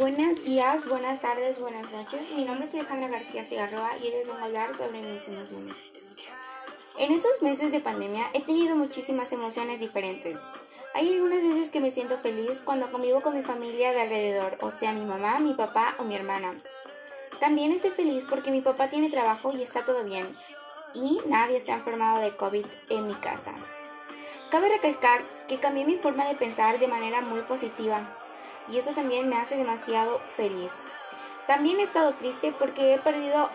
Buenos días, buenas tardes, buenas noches. Mi nombre es Alejandra García Cigarroa y hoy les voy a hablar sobre mis emociones. En estos meses de pandemia he tenido muchísimas emociones diferentes. Hay algunas veces que me siento feliz cuando convivo con mi familia de alrededor, o sea, mi mamá, mi papá o mi hermana. También estoy feliz porque mi papá tiene trabajo y está todo bien. Y nadie se ha enfermado de COVID en mi casa. Cabe recalcar que cambié mi forma de pensar de manera muy positiva y eso también me hace demasiado feliz. También he estado triste porque he perdido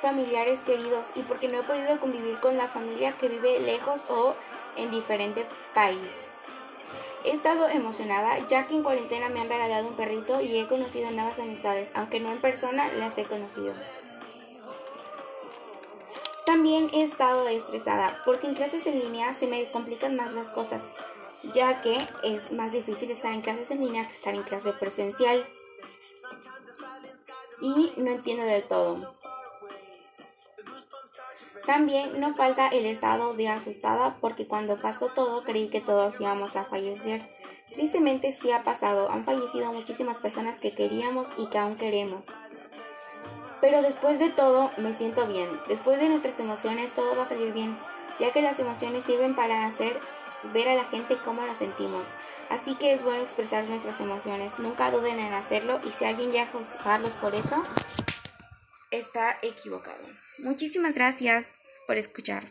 familiares queridos y porque no he podido convivir con la familia que vive lejos o en diferente país. He estado emocionada ya que en cuarentena me han regalado un perrito y he conocido nuevas amistades, aunque no en persona las he conocido. También he estado estresada porque en clases en línea se me complican más las cosas ya que es más difícil estar en clases en línea que estar en clase presencial. Y no entiendo del todo. También no falta el estado de asustada porque cuando pasó todo creí que todos íbamos a fallecer. Tristemente sí ha pasado, han fallecido muchísimas personas que queríamos y que aún queremos. Pero después de todo me siento bien. Después de nuestras emociones todo va a salir bien, ya que las emociones sirven para hacer ver a la gente cómo nos sentimos. Así que es bueno expresar nuestras emociones. Nunca duden en hacerlo y si alguien ya juzgarlos por eso, está equivocado. Muchísimas gracias por escuchar.